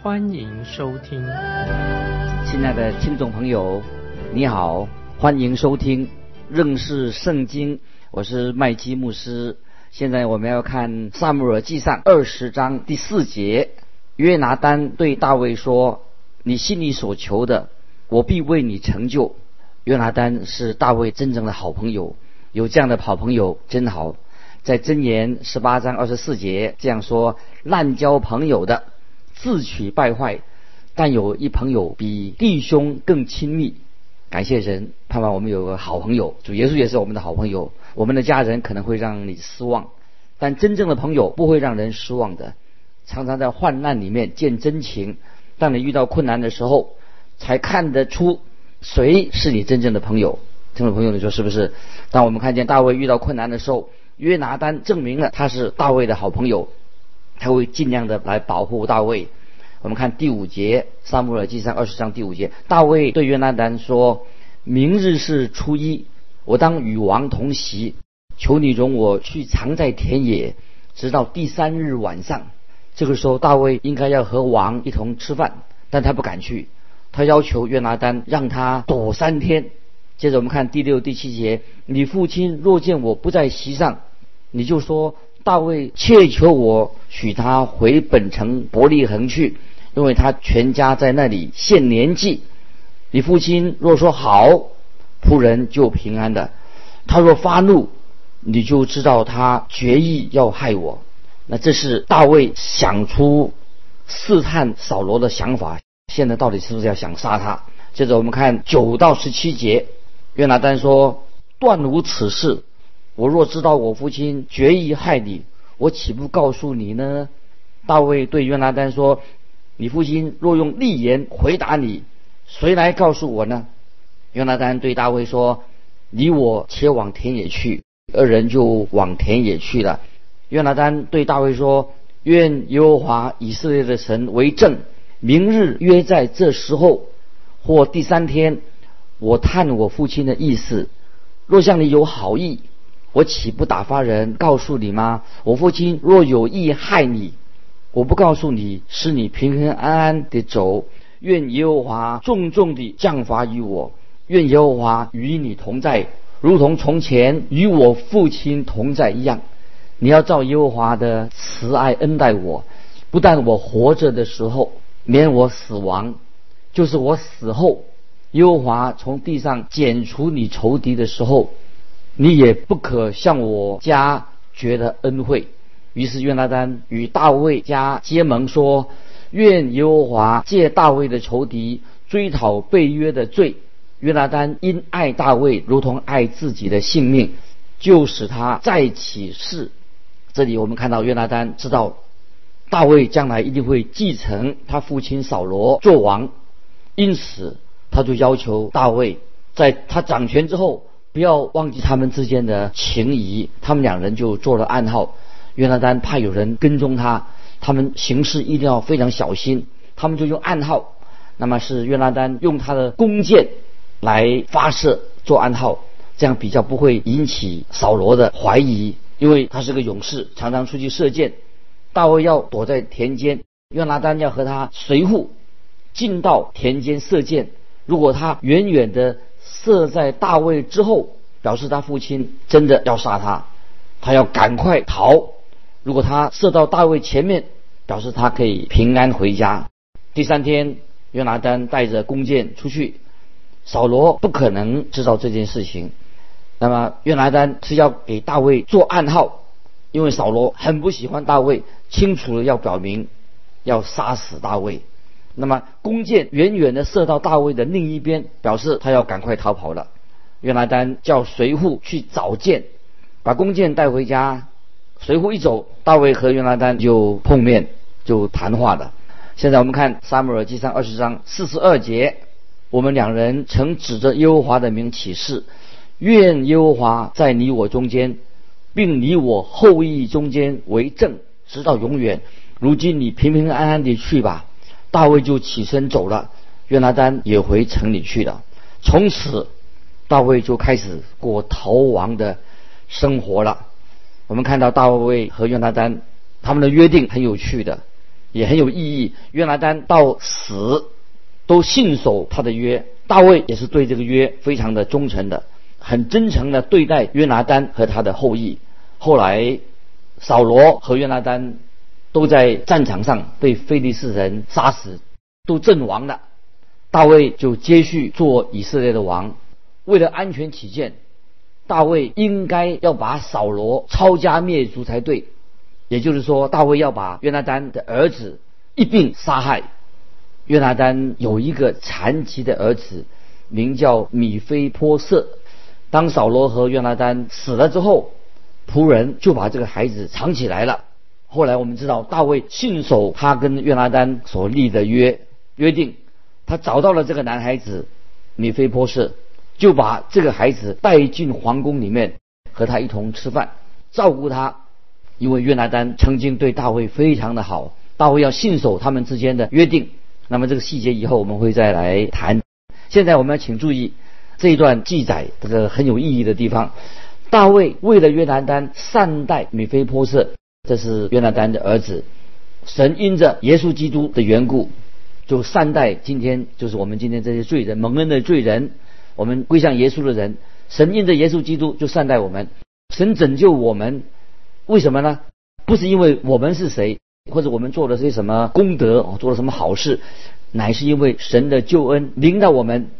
欢迎收听。亲爱的听众朋友，你好，欢迎收听认识圣经，我是麦基牧师。现在我们要看《萨姆尔记上》二十章第四节，约拿丹对大卫说：“你心里所求的，我必为你成就。”约拿丹是大卫真正的好朋友，有这样的好朋友真好。在箴言十八章二十四节这样说：“滥交朋友的，自取败坏；但有一朋友比弟兄更亲密。”感谢神，盼望我们有个好朋友。主耶稣也是我们的好朋友。我们的家人可能会让你失望，但真正的朋友不会让人失望的。常常在患难里面见真情，当你遇到困难的时候，才看得出谁是你真正的朋友。这位朋友，你说是不是？当我们看见大卫遇到困难的时候，约拿丹证明了他是大卫的好朋友，他会尽量的来保护大卫。我们看第五节，《撒母耳记上》二十章第五节，大卫对约拿丹说：“明日是初一，我当与王同席，求你容我去藏在田野，直到第三日晚上。”这个时候，大卫应该要和王一同吃饭，但他不敢去，他要求约拿丹让他躲三天。接着我们看第六、第七节：“你父亲若见我不在席上，你就说大卫切求我许他回本城伯利恒去。”因为他全家在那里献年纪，你父亲若说好，仆人就平安的；他若发怒，你就知道他决意要害我。那这是大卫想出试探扫罗的想法。现在到底是不是要想杀他？接着我们看九到十七节，约拿丹说：“断无此事。我若知道我父亲决意害你，我岂不告诉你呢？”大卫对约拿丹说。你父亲若用利言回答你，谁来告诉我呢？约拿丹对大卫说：“你我且往田野去。”二人就往田野去了。约拿丹对大卫说：“愿耶和华以色列的神为证，明日约在这时候或第三天，我探我父亲的意思。若向你有好意，我岂不打发人告诉你吗？我父亲若有意害你。”我不告诉你，是你平平安安的走。愿耶和华重重地降罚于我。愿耶和华与你同在，如同从前与我父亲同在一样。你要照耶和华的慈爱恩待我，不但我活着的时候免我死亡，就是我死后，耶和华从地上剪除你仇敌的时候，你也不可向我家觉得恩惠。于是约拿丹与大卫家结盟，说：“愿耶和华借大卫的仇敌追讨被约的罪。”约拿丹因爱大卫如同爱自己的性命，就使他再起誓。这里我们看到约拿丹知道大卫将来一定会继承他父亲扫罗做王，因此他就要求大卫在他掌权之后不要忘记他们之间的情谊。他们两人就做了暗号。约拿丹怕有人跟踪他，他们行事一定要非常小心。他们就用暗号，那么是约拿丹用他的弓箭来发射做暗号，这样比较不会引起扫罗的怀疑，因为他是个勇士，常常出去射箭。大卫要躲在田间，约拿丹要和他随护进到田间射箭。如果他远远的射在大卫之后，表示他父亲真的要杀他，他要赶快逃。如果他射到大卫前面，表示他可以平安回家。第三天，约拿丹带着弓箭出去，扫罗不可能知道这件事情。那么约拿丹是要给大卫做暗号，因为扫罗很不喜欢大卫，清楚的要表明要杀死大卫。那么弓箭远远的射到大卫的另一边，表示他要赶快逃跑了。约拿丹叫随护去找箭，把弓箭带回家。随后一走，大卫和约拿丹就碰面，就谈话了。现在我们看撒母耳记上二十章四十二节，我们两人曾指着耶和华的名起誓，愿耶和华在你我中间，并你我后裔中间为证，直到永远。如今你平平安安地去吧。大卫就起身走了，约拿丹也回城里去了。从此，大卫就开始过逃亡的生活了。我们看到大卫和约拿丹他们的约定很有趣的，也很有意义。约拿丹到死都信守他的约，大卫也是对这个约非常的忠诚的，很真诚的对待约拿丹和他的后裔。后来，扫罗和约拿丹。都在战场上被非利士人杀死，都阵亡了。大卫就接续做以色列的王。为了安全起见，大卫应该要把扫罗抄家灭族才对。也就是说，大卫要把约拿丹的儿子一并杀害。约拿丹有一个残疾的儿子，名叫米菲波瑟。当扫罗和约拿丹死了之后，仆人就把这个孩子藏起来了。后来我们知道，大卫信守他跟约拿丹所立的约约定，他找到了这个男孩子米菲波士，就把这个孩子带进皇宫里面，和他一同吃饭，照顾他。因为约拿丹曾经对大卫非常的好，大卫要信守他们之间的约定。那么这个细节以后我们会再来谈。现在我们要请注意这一段记载这个很有意义的地方。大卫为了约拿丹善待米菲波士。这是约拿丹的儿子，神因着耶稣基督的缘故，就善待今天就是我们今天这些罪人蒙恩的罪人，我们归向耶稣的人，神因着耶稣基督就善待我们，神拯救我们，为什么呢？不是因为我们是谁，或者我们做了些什么功德，做了什么好事，乃是因为神的救恩临到我们，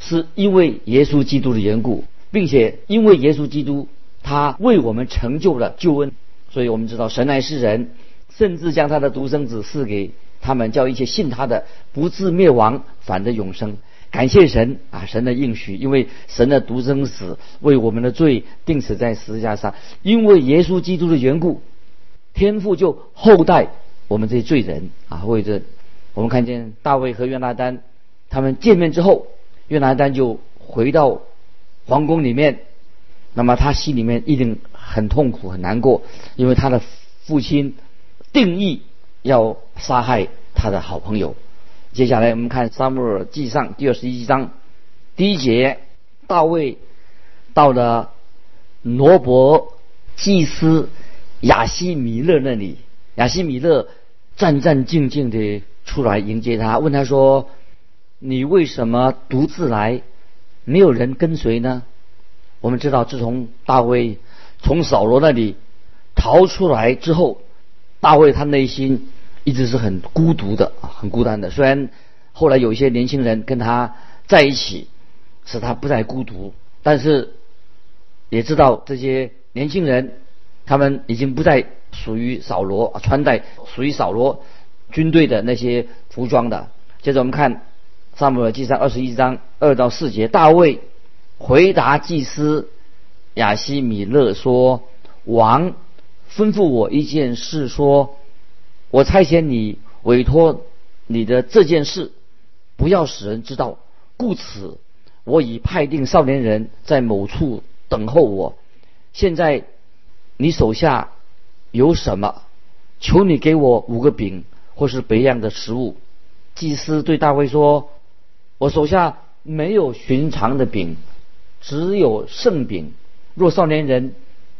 是因为耶稣基督的缘故，并且因为耶稣基督他为我们成就了救恩。所以我们知道神来是人，甚至将他的独生子赐给他们，叫一切信他的不至灭亡，反得永生。感谢神啊，神的应许，因为神的独生子为我们的罪定死在十字架上，因为耶稣基督的缘故，天父就厚待我们这些罪人啊。为这我们看见大卫和约拿丹他们见面之后，约拿丹就回到皇宫里面，那么他心里面一定。很痛苦，很难过，因为他的父亲定义要杀害他的好朋友。接下来我们看《撒母耳记上》第二十一章第一节：大卫到了罗伯祭司亚西米勒那里，亚西米勒战战兢兢地出来迎接他，问他说：“你为什么独自来？没有人跟随呢？”我们知道，自从大卫。从扫罗那里逃出来之后，大卫他内心一直是很孤独的啊，很孤单的。虽然后来有一些年轻人跟他在一起，使他不再孤独，但是也知道这些年轻人他们已经不再属于扫罗穿戴属于扫罗军队的那些服装的。接着我们看萨母尔记上二十一章二到四节，大卫回答祭司。亚西米勒说：“王吩咐我一件事，说我差遣你委托你的这件事，不要使人知道。故此，我已派定少年人在某处等候我。现在你手下有什么？求你给我五个饼，或是别样的食物。”祭司对大卫说：“我手下没有寻常的饼，只有圣饼。”若少年人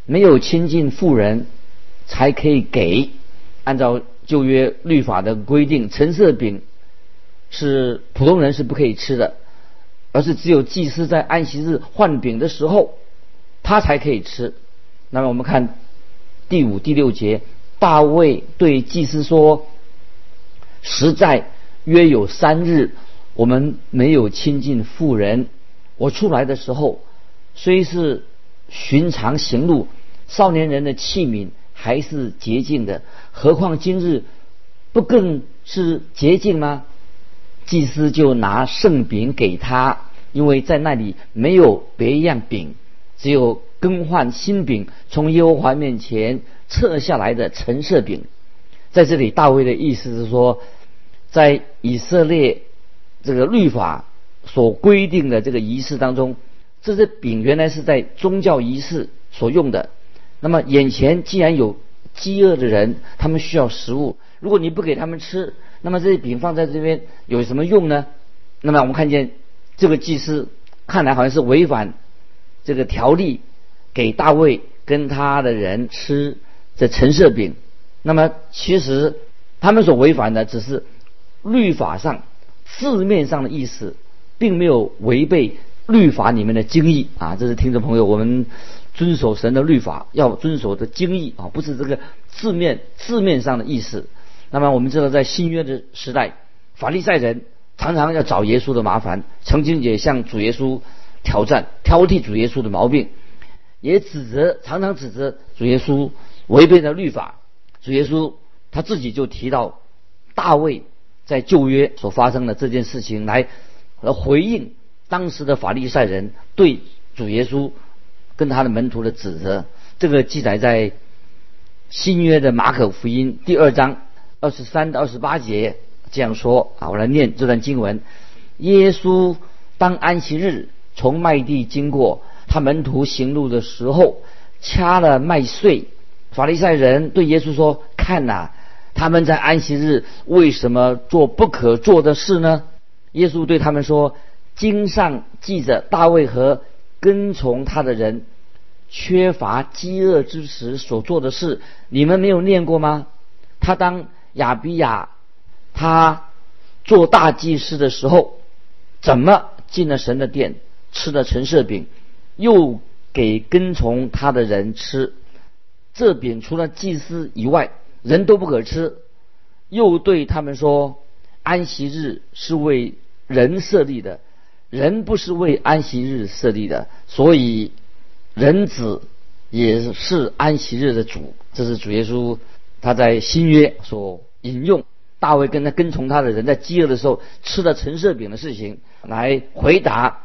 没有亲近妇人，才可以给。按照旧约律法的规定，橙色饼是普通人是不可以吃的，而是只有祭司在安息日换饼的时候，他才可以吃。那么我们看第五、第六节，大卫对祭司说：“实在约有三日，我们没有亲近妇人。我出来的时候，虽是。”寻常行路，少年人的器皿还是洁净的，何况今日不更是洁净吗？祭司就拿圣饼给他，因为在那里没有别样饼，只有更换新饼从耶和华面前撤下来的橙色饼。在这里大卫的意思是说，在以色列这个律法所规定的这个仪式当中，这些饼原来是在宗教仪式所用的。那么眼前既然有饥饿的人，他们需要食物，如果你不给他们吃，那么这些饼放在这边有什么用呢？那么我们看见这个祭司看来好像是违反这个条例，给大卫跟他的人吃这陈设饼。那么其实他们所违反的只是律法上字面上的意思，并没有违背律法里面的精义啊！这是听众朋友，我们遵守神的律法要遵守的精义啊，不是这个字面字面上的意思。那么我们知道，在新约的时代，法利赛人常常要找耶稣的麻烦，曾经也向主耶稣挑战、挑剔主耶稣的毛病，也指责常常指责主耶稣违背了律法。主耶稣他自己就提到大卫在旧约所发生的这件事情，来来回应当时的法利赛人对主耶稣跟他的门徒的指责。这个记载在新约的马可福音第二章二十三到二十八节这样说啊，我来念这段经文：耶稣当安息日从麦地经过，他门徒行路的时候掐了麦穗。法利赛人对耶稣说：“看呐，他们在安息日为什么做不可做的事呢？”耶稣对他们说：“经上记着大卫和跟从他的人缺乏饥饿之时所做的事，你们没有念过吗？他当亚比亚他做大祭司的时候，怎么进了神的殿，吃了陈设饼，又给跟从他的人吃？”这饼除了祭司以外，人都不可吃。又对他们说：“安息日是为人设立的，人不是为安息日设立的。所以，人子也是安息日的主。”这是主耶稣他在新约所引用大卫跟他跟从他的人在饥饿的时候吃的陈设饼的事情，来回答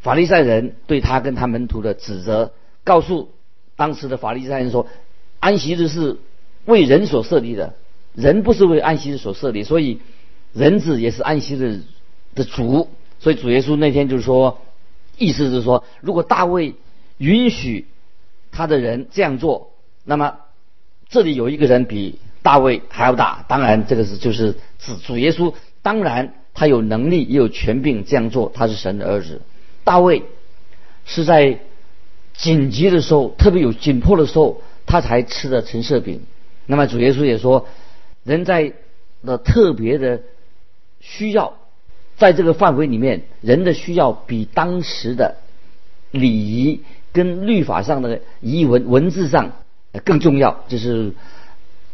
法利赛人对他跟他门徒的指责，告诉。当时的法利赛人说，安息日是为人所设立的，人不是为安息日所设立，所以人子也是安息日的主。所以主耶稣那天就说，意思是说，如果大卫允许他的人这样做，那么这里有一个人比大卫还要大。当然，这个是就是指主耶稣，当然他有能力也有权柄这样做，他是神的儿子。大卫是在。紧急的时候，特别有紧迫的时候，他才吃的陈设饼。那么主耶稣也说，人在的特别的需要，在这个范围里面，人的需要比当时的礼仪跟律法上的仪文文字上更重要。就是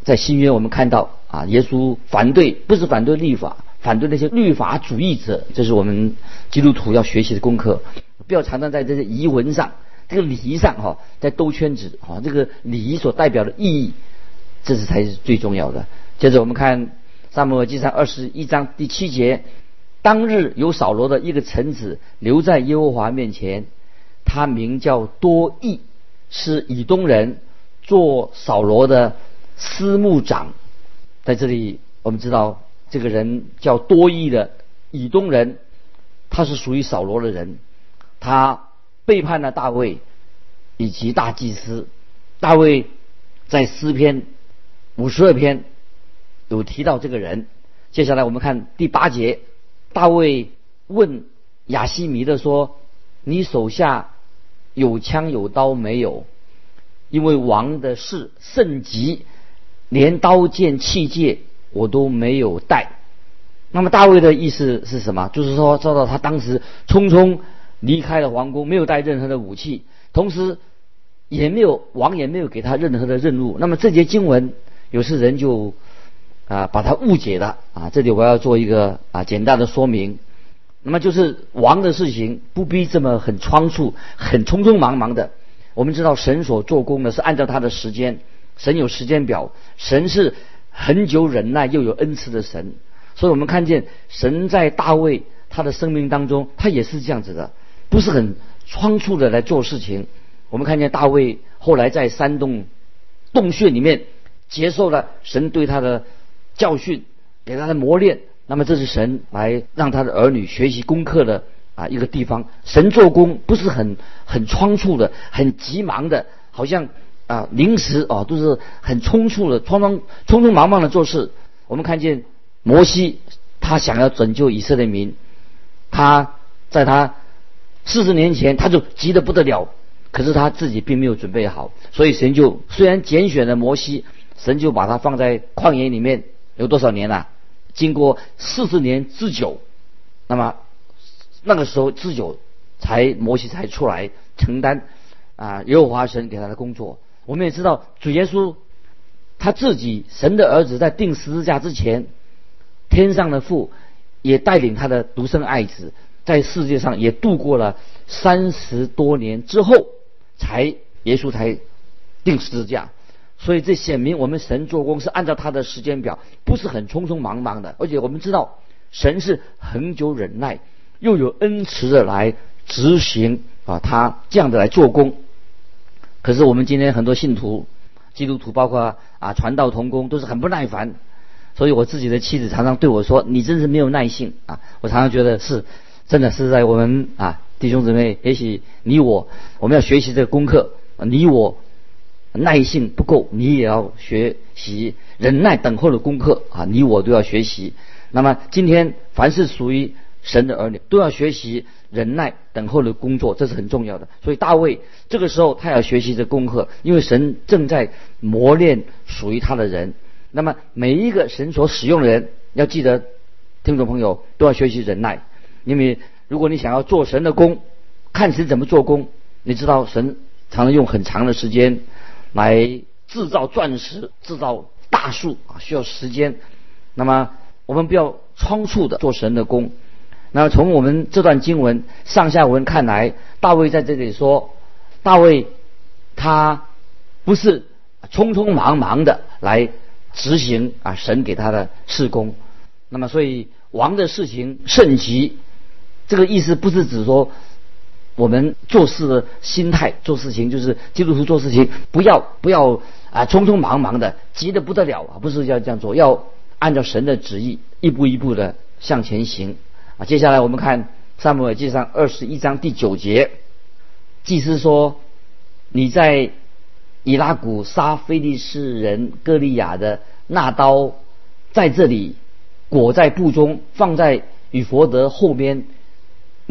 在新约我们看到啊，耶稣反对不是反对律法，反对那些律法主义者。这是我们基督徒要学习的功课，不要常常在这些仪文上。这个礼仪上哈，在兜圈子哈，这个礼仪所代表的意义，这是才是最重要的。接着我们看《撒母耳记上》二十一章第七节：当日有扫罗的一个臣子留在耶和华面前，他名叫多益，是以东人，做扫罗的司牧长。在这里，我们知道这个人叫多益的以东人，他是属于扫罗的人，他。背叛了大卫以及大祭司。大卫在诗篇五十二篇有提到这个人。接下来我们看第八节，大卫问亚西米的说：“你手下有枪有刀没有？因为王的事甚急，连刀剑器械我都没有带。”那么大卫的意思是什么？就是说，照到他当时匆匆。离开了皇宫，没有带任何的武器，同时也没有王也没有给他任何的任务。那么这节经文，有些人就啊把它误解了啊。这里我要做一个啊简单的说明。那么就是王的事情不必这么很仓促、很匆匆忙忙的。我们知道神所做工的是按照他的时间，神有时间表，神是很久忍耐又有恩慈的神。所以我们看见神在大卫他的生命当中，他也是这样子的。不是很仓促的来做事情。我们看见大卫后来在山洞洞穴里面接受了神对他的教训，给他的磨练。那么这是神来让他的儿女学习功课的啊一个地方。神做工不是很很仓促的，很急忙的，好像啊临时啊都是很匆促的，匆匆匆匆忙忙的做事。我们看见摩西，他想要拯救以色列民，他在他四十年前他就急得不得了，可是他自己并没有准备好，所以神就虽然拣选了摩西，神就把他放在旷野里面有多少年了？经过四十年之久，那么那个时候之久，才摩西才出来承担啊耶和华神给他的工作。我们也知道主耶稣他自己神的儿子在定十字架之前，天上的父也带领他的独生爱子在世界上也度过了三十多年之后，才耶稣才定十字架。所以这显明我们神做工是按照他的时间表，不是很匆匆忙忙的。而且我们知道，神是恒久忍耐，又有恩慈的来执行啊，他这样的来做工。可是我们今天很多信徒、基督徒，包括啊传道同工，都是很不耐烦。所以我自己的妻子常常对我说：“你真是没有耐性啊！”我常常觉得是，真的是在我们啊弟兄姊妹，也许你我我们要学习这个功课，你我。耐性不够，你也要学习忍耐等候的功课啊！你我都要学习。那么今天凡是属于神的儿女，都要学习忍耐等候的工作，这是很重要的。所以大卫这个时候他要学习这功课，因为神正在磨练属于他的人。那么每一个神所使用的人，要记得，听众朋友都要学习忍耐，因为如果你想要做神的工，看神怎么做工，你知道神常常用很长的时间。来制造钻石、制造大树啊，需要时间。那么我们不要仓促的做神的工。那从我们这段经文上下文看来，大卫在这里说，大卫他不是匆匆忙忙的来执行啊神给他的事工。那么所以王的事情甚急，这个意思不是指说。我们做事的心态，做事情就是基督徒做事情，不要不要啊匆匆忙忙的，急得不得了啊！不是要这样做，要按照神的旨意，一步一步的向前行啊！接下来我们看撒母耳记上二十一章第九节，祭司说：“你在以拉谷杀非利士人歌利亚的那刀，在这里裹在布中，放在与佛德后边。”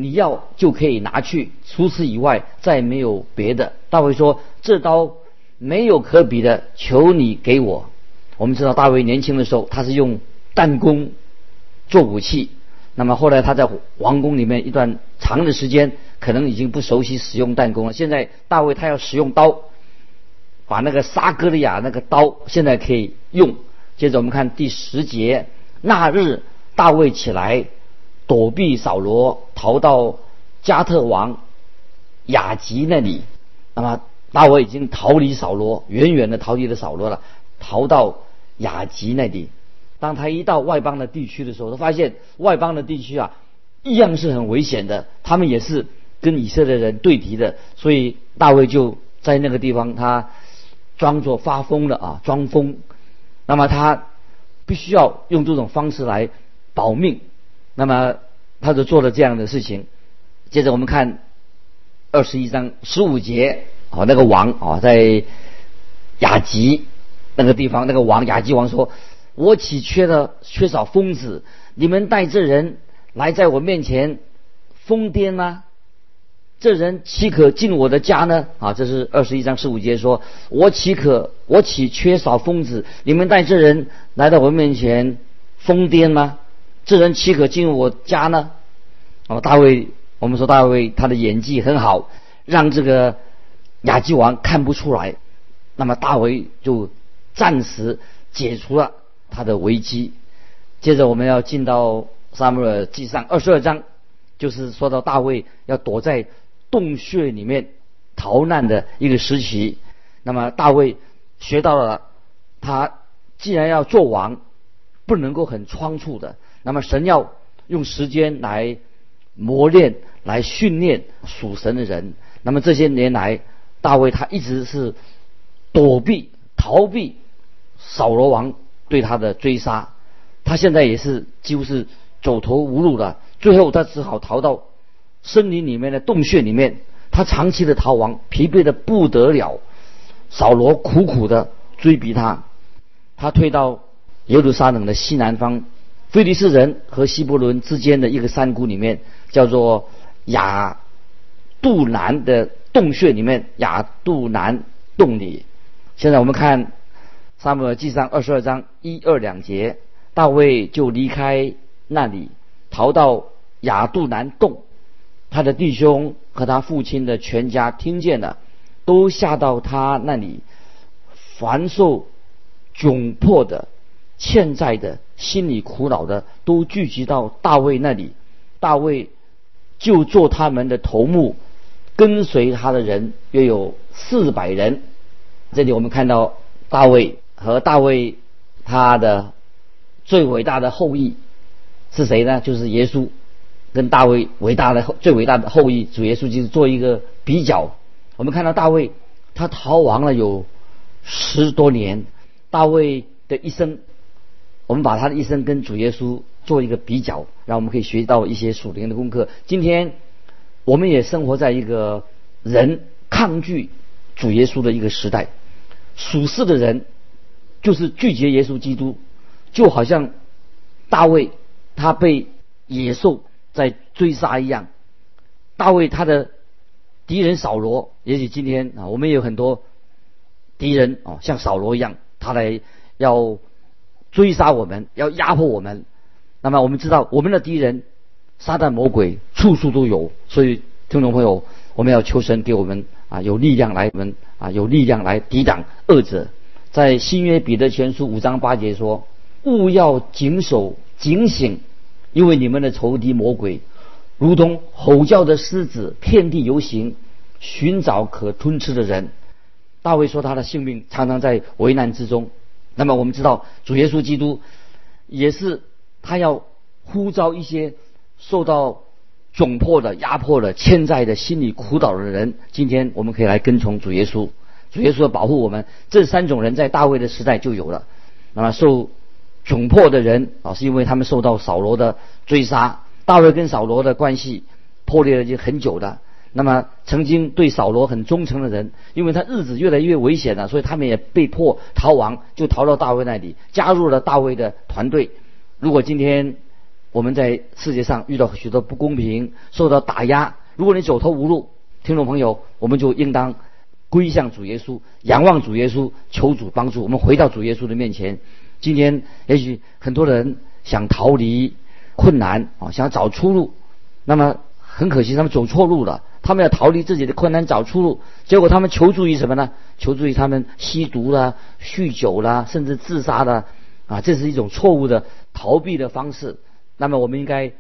你要就可以拿去，除此以外再没有别的。大卫说：“这刀没有可比的，求你给我。”我们知道大卫年轻的时候，他是用弹弓做武器。那么后来他在王宫里面一段长的时间，可能已经不熟悉使用弹弓了。现在大卫他要使用刀，把那个沙哥利亚那个刀现在可以用。接着我们看第十节，那日大卫起来。躲避扫罗，逃到加特王雅吉那里。那么大卫已经逃离扫罗，远远的逃离了扫罗了，逃到雅吉那里。当他一到外邦的地区的时候，他发现外邦的地区啊，一样是很危险的，他们也是跟以色列人对敌的。所以大卫就在那个地方，他装作发疯了啊，装疯。那么他必须要用这种方式来保命。那么他就做了这样的事情。接着我们看二十一章十五节，啊，那个王啊，在雅集那个地方，那个王雅集王说：“我岂缺了缺少疯子？你们带这人来在我面前疯癫吗？这人岂可进我的家呢？”啊，这是二十一章十五节说：“我岂可我岂缺少疯子？你们带这人来到我面前疯癫吗？”这人岂可进入我家呢？哦，大卫，我们说大卫他的演技很好，让这个亚基王看不出来。那么大卫就暂时解除了他的危机。接着我们要进到撒母耳记上二十二章，就是说到大卫要躲在洞穴里面逃难的一个时期。那么大卫学到了，他既然要做王，不能够很仓促的。那么神要用时间来磨练、来训练属神的人。那么这些年来，大卫他一直是躲避、逃避扫罗王对他的追杀，他现在也是几乎是走投无路了。最后他只好逃到森林里面的洞穴里面。他长期的逃亡，疲惫的不得了。扫罗苦苦的追逼他，他退到耶路撒冷的西南方，菲利士人和希伯伦之间的一个山谷里面，叫做雅杜南的洞穴里面，雅杜南洞里。现在我们看《撒母耳记上》二十二章一二两节，大卫就离开那里，逃到雅杜南洞。他的弟兄和他父亲的全家听见了，都下到他那里，凡受窘迫的、欠债的、心里苦恼的，都聚集到大卫那里。大卫就做他们的头目，跟随他的人约有四百人。这里我们看到大卫和大卫他的最伟大的后裔是谁呢？就是耶稣。跟大卫伟大的最伟大的后裔主耶稣就是做一个比较，我们看到大卫他逃亡了有十多年，大卫的一生，我们把他的一生跟主耶稣做一个比较，让我们可以学到一些属灵的功课。今天我们也生活在一个人抗拒主耶稣的一个时代，属世的人就是拒绝耶稣基督，就好像大卫他被野兽。在追杀一样，大卫他的敌人扫罗，也许今天啊，我们也有很多敌人啊，像扫罗一样，他来要追杀我们，要压迫我们。那么我们知道，我们的敌人撒旦魔鬼处处都有，所以听众朋友，我们要求神给我们啊有力量来我们啊有力量来抵挡恶者。在新约彼得前书五章八节说：“勿要谨守警醒。”因为你们的仇敌魔鬼，如同吼叫的狮子，遍地游行，寻找可吞吃的人。大卫说他的性命常常在危难之中。那么我们知道，主耶稣基督也是他要呼召一些受到窘迫的、压迫的、欠债的、心理苦恼的人。今天我们可以来跟从主耶稣，主耶稣要保护我们。这三种人在大卫的时代就有了。那么受。窘迫的人啊，是因为他们受到扫罗的追杀。大卫跟扫罗的关系破裂了已经很久的。那么曾经对扫罗很忠诚的人，因为他日子越来越危险了，所以他们也被迫逃亡，就逃到大卫那里，加入了大卫的团队。如果今天我们在世界上遇到许多不公平，受到打压，如果你走投无路，听众朋友，我们就应当归向主耶稣，仰望主耶稣，求主帮助我们回到主耶稣的面前。今天也许很多人想逃离困难啊，想找出路，那么很可惜他们走错路了。他们要逃离自己的困难找出路，结果他们求助于什么呢？求助于他们吸毒啦、酗酒啦，甚至自杀的啊，这是一种错误的逃避的方式。那么我们应该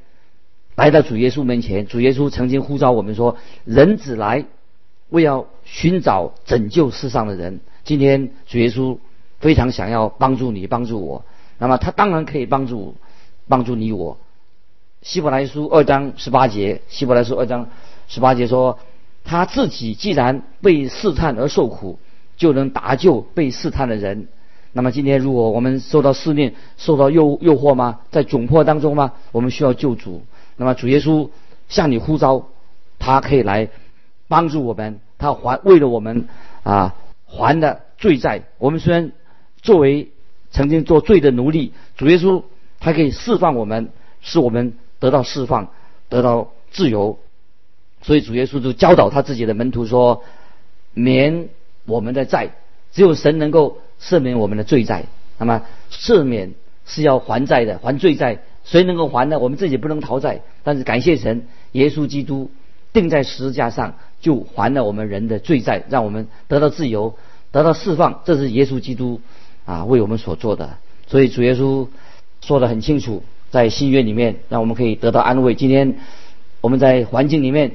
来到主耶稣面前。主耶稣曾经呼召我们说：“人子来，为要寻找拯救世上的人。”今天主耶稣。非常想要帮助你，帮助我，那么他当然可以帮助帮助你我。希伯来书二章十八节，希伯来书二章十八节说，他自己既然被试探而受苦，就能搭救被试探的人。那么今天如果我们受到试炼、受到诱诱惑吗？在窘迫当中吗？我们需要救主。那么主耶稣向你呼召，他可以来帮助我们，他还为了我们啊还的罪债。我们虽然。作为曾经做罪的奴隶，主耶稣他可以释放我们，使我们得到释放，得到自由。所以主耶稣就教导他自己的门徒说：“免我们的债，只有神能够赦免我们的罪债。那么赦免是要还债的，还罪债，谁能够还呢？我们自己不能逃债，但是感谢神，耶稣基督钉在十字架上就还了我们人的罪债，让我们得到自由，得到释放。这是耶稣基督。”啊，为我们所做的，所以主耶稣说的很清楚，在新约里面，让我们可以得到安慰。今天我们在环境里面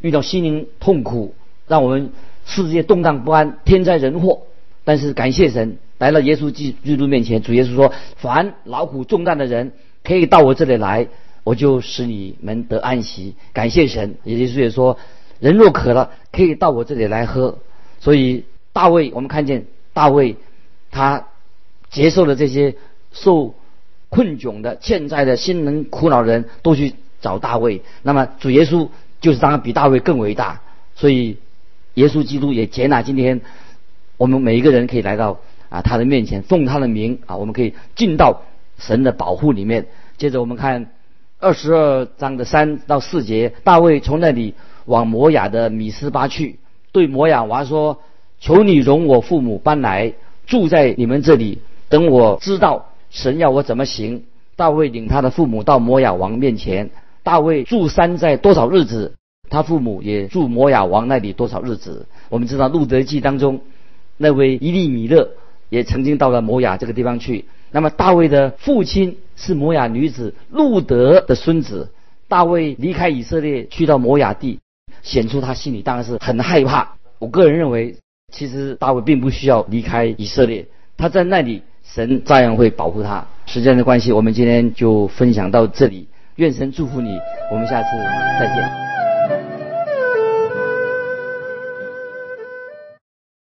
遇到心灵痛苦，让我们世界动荡不安，天灾人祸。但是感谢神，来到耶稣基基督面前，主耶稣说：“凡劳苦重担的人，可以到我这里来，我就使你们得安息。”感谢神，耶稣也说：“人若渴了，可以到我这里来喝。”所以大卫，我们看见大卫。他接受了这些受困窘的、欠债的、心灵苦恼的人都去找大卫。那么主耶稣就是当然比大卫更伟大，所以耶稣基督也接纳今天我们每一个人可以来到啊他的面前，奉他的名啊，我们可以进到神的保护里面。接着我们看二十二章的三到四节，大卫从那里往摩雅的米斯巴去，对摩雅娃说：“求你容我父母搬来住在你们这里，等我知道。”神要我怎么行？大卫领他的父母到摩亚王面前。大卫住山寨多少日子？他父母也住摩亚王那里多少日子？我们知道《路德记》当中，那位伊利米勒也曾经到了摩亚这个地方去。那么大卫的父亲是摩亚女子路德的孙子。大卫离开以色列去到摩亚地，显出他心里当然是很害怕。我个人认为，其实大卫并不需要离开以色列，他在那里。神照样会保护他。时间的关系，我们今天就分享到这里。愿神祝福你，我们下次再见。